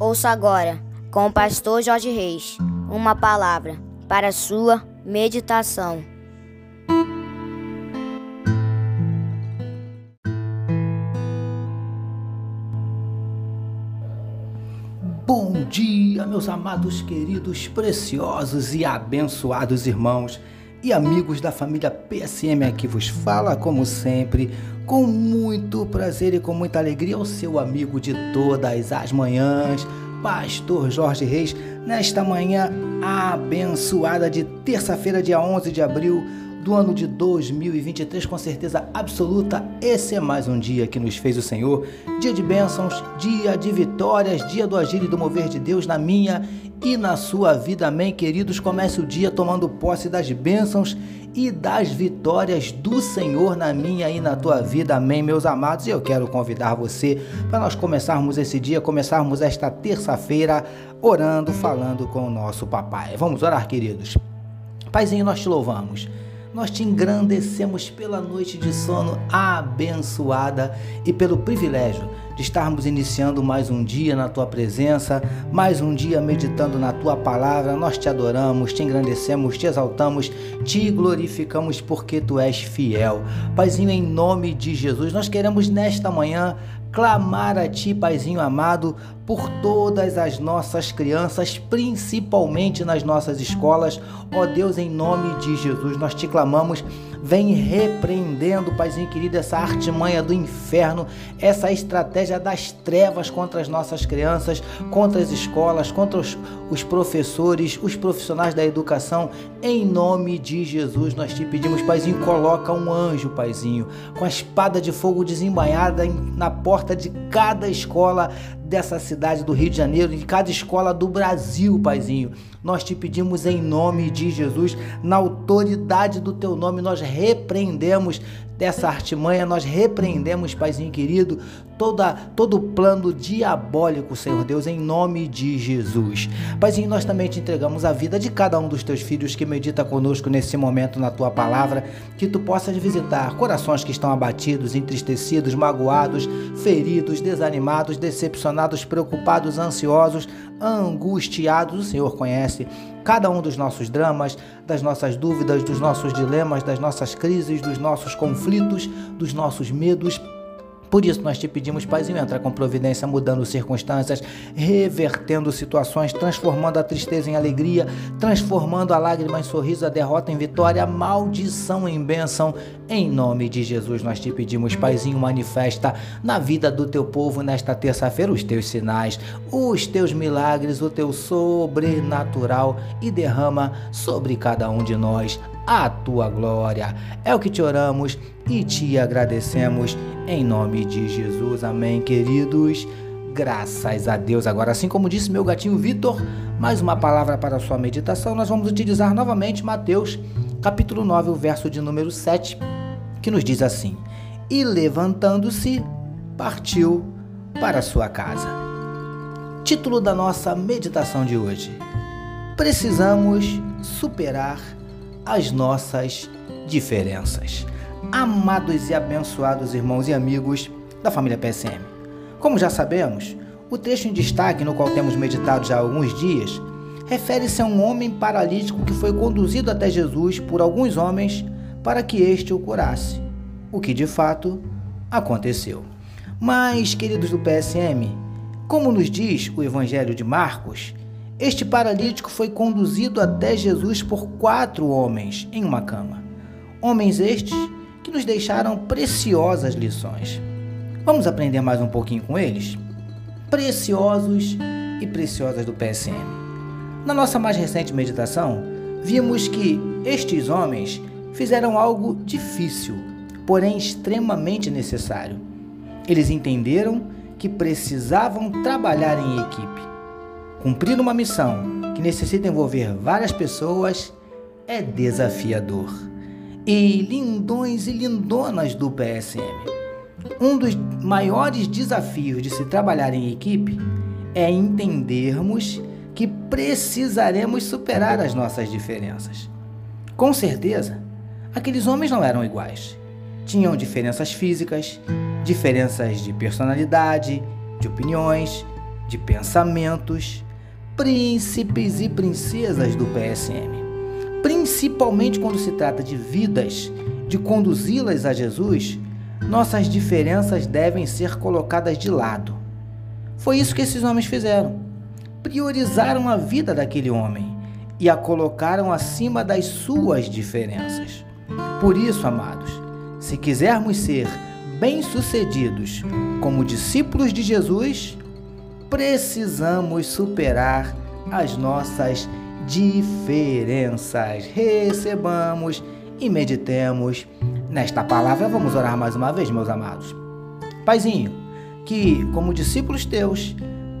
Ouça agora, com o pastor Jorge Reis, uma palavra para sua meditação. Bom dia, meus amados, queridos, preciosos e abençoados irmãos e amigos da família PSM aqui vos fala, como sempre, com muito prazer e com muita alegria, o seu amigo de todas as manhãs, Pastor Jorge Reis, nesta manhã abençoada de terça-feira, dia 11 de abril do ano de 2023, com certeza absoluta, esse é mais um dia que nos fez o Senhor, dia de bênçãos, dia de vitórias, dia do agir e do mover de Deus na minha e na sua vida, amém, queridos. Comece o dia tomando posse das bênçãos e das vitórias do Senhor na minha e na tua vida, amém, meus amados. E eu quero convidar você para nós começarmos esse dia, começarmos esta terça-feira orando, falando com o nosso papai. Vamos orar, queridos. Paizinho, nós te louvamos nós te engrandecemos pela noite de sono abençoada e pelo privilégio de estarmos iniciando mais um dia na tua presença, mais um dia meditando na tua palavra. Nós te adoramos, te engrandecemos, te exaltamos, te glorificamos porque tu és fiel. Paizinho, em nome de Jesus, nós queremos nesta manhã clamar a Ti, Paizinho amado, por todas as nossas crianças, principalmente nas nossas escolas. Ó Deus, em nome de Jesus, nós te clamamos vem repreendendo, Paizinho querido, essa artimanha do inferno, essa estratégia das trevas contra as nossas crianças, contra as escolas, contra os, os professores, os profissionais da educação. Em nome de Jesus, nós te pedimos, Paizinho, coloca um anjo, Paizinho, com a espada de fogo desembainhada na porta de cada escola dessa cidade do Rio de Janeiro, de cada escola do Brasil, Paizinho. Nós te pedimos em nome de Jesus, na autoridade do teu nome, nós repreendemos dessa artimanha, nós repreendemos, Paizinho querido, toda, todo plano diabólico, Senhor Deus, em nome de Jesus. Paizinho, nós também te entregamos a vida de cada um dos teus filhos que medita conosco nesse momento na tua palavra, que tu possas visitar corações que estão abatidos, entristecidos, magoados, feridos, desanimados, decepcionados, preocupados, ansiosos, angustiados. O Senhor conhece cada um dos nossos dramas, das nossas dúvidas, dos nossos dilemas, das nossas crises, dos nossos conflitos, dos nossos medos. Por isso nós te pedimos, Paizinho, entra com providência, mudando circunstâncias, revertendo situações, transformando a tristeza em alegria, transformando a lágrima em sorriso, a derrota em vitória, a maldição em bênção. Em nome de Jesus nós te pedimos, Paizinho, manifesta na vida do teu povo nesta terça-feira os teus sinais, os teus milagres, o teu sobrenatural e derrama sobre cada um de nós a tua glória. É o que te oramos e te agradecemos em nome de Jesus. Amém, queridos. Graças a Deus. Agora, assim como disse meu gatinho Vitor, mais uma palavra para a sua meditação, nós vamos utilizar novamente Mateus, capítulo 9, o verso de número 7, que nos diz assim: E levantando-se, partiu para sua casa. Título da nossa meditação de hoje: Precisamos superar as nossas diferenças. Amados e abençoados irmãos e amigos da família PSM. Como já sabemos, o texto em destaque no qual temos meditado já há alguns dias refere-se a um homem paralítico que foi conduzido até Jesus por alguns homens para que este o curasse, o que de fato aconteceu. Mas, queridos do PSM, como nos diz o Evangelho de Marcos, este paralítico foi conduzido até Jesus por quatro homens em uma cama. Homens estes que nos deixaram preciosas lições. Vamos aprender mais um pouquinho com eles? Preciosos e preciosas do PSM. Na nossa mais recente meditação, vimos que estes homens fizeram algo difícil, porém extremamente necessário. Eles entenderam que precisavam trabalhar em equipe Cumprir uma missão que necessita envolver várias pessoas é desafiador. E lindões e lindonas do PSM. Um dos maiores desafios de se trabalhar em equipe é entendermos que precisaremos superar as nossas diferenças. Com certeza, aqueles homens não eram iguais. Tinham diferenças físicas, diferenças de personalidade, de opiniões, de pensamentos, príncipes e princesas do PSM. Principalmente quando se trata de vidas, de conduzi-las a Jesus, nossas diferenças devem ser colocadas de lado. Foi isso que esses homens fizeram. Priorizaram a vida daquele homem e a colocaram acima das suas diferenças. Por isso, amados, se quisermos ser bem-sucedidos como discípulos de Jesus, precisamos superar as nossas diferenças. Recebamos e meditemos nesta palavra. Vamos orar mais uma vez, meus amados. Paizinho, que como discípulos teus,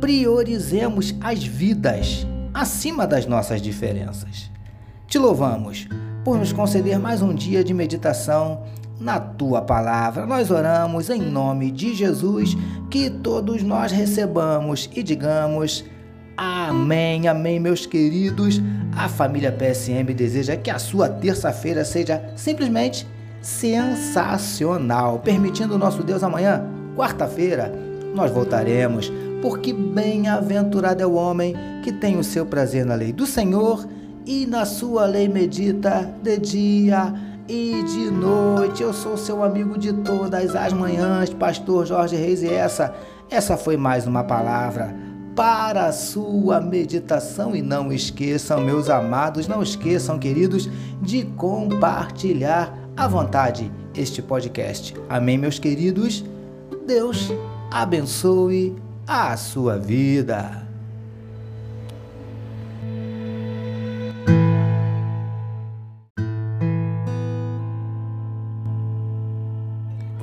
priorizemos as vidas acima das nossas diferenças. Te louvamos por nos conceder mais um dia de meditação na tua palavra. Nós oramos em nome de Jesus, que todos nós recebamos e digamos. Amém, amém, meus queridos. A família PSM deseja que a sua terça-feira seja simplesmente sensacional. Permitindo nosso Deus amanhã, quarta-feira, nós voltaremos, porque bem-aventurado é o homem que tem o seu prazer na lei do Senhor e na sua lei medita de dia e de noite. Eu sou seu amigo de todas as manhãs, pastor Jorge Reis, e essa, essa foi mais uma palavra para a sua meditação. E não esqueçam, meus amados, não esqueçam, queridos, de compartilhar à vontade este podcast. Amém, meus queridos? Deus abençoe a sua vida.